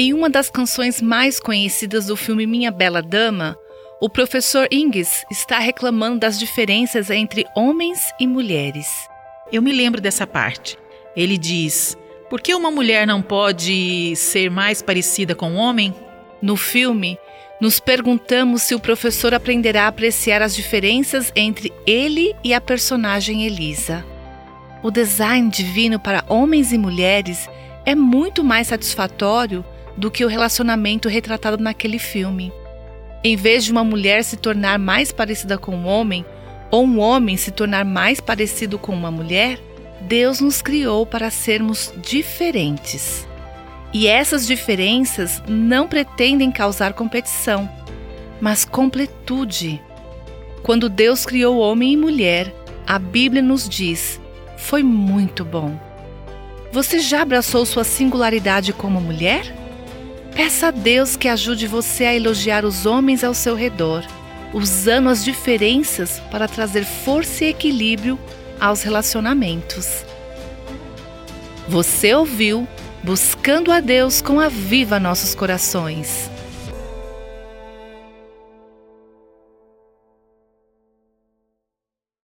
Em uma das canções mais conhecidas do filme Minha Bela Dama, o professor Ingis está reclamando das diferenças entre homens e mulheres. Eu me lembro dessa parte. Ele diz: Por que uma mulher não pode ser mais parecida com um homem? No filme, nos perguntamos se o professor aprenderá a apreciar as diferenças entre ele e a personagem Elisa. O design divino para homens e mulheres é muito mais satisfatório do que o relacionamento retratado naquele filme. Em vez de uma mulher se tornar mais parecida com um homem, ou um homem se tornar mais parecido com uma mulher, Deus nos criou para sermos diferentes. E essas diferenças não pretendem causar competição, mas completude. Quando Deus criou homem e mulher, a Bíblia nos diz: foi muito bom. Você já abraçou sua singularidade como mulher? Peça a Deus que ajude você a elogiar os homens ao seu redor, usando as diferenças para trazer força e equilíbrio aos relacionamentos. Você ouviu Buscando a Deus com a Viva Nossos Corações.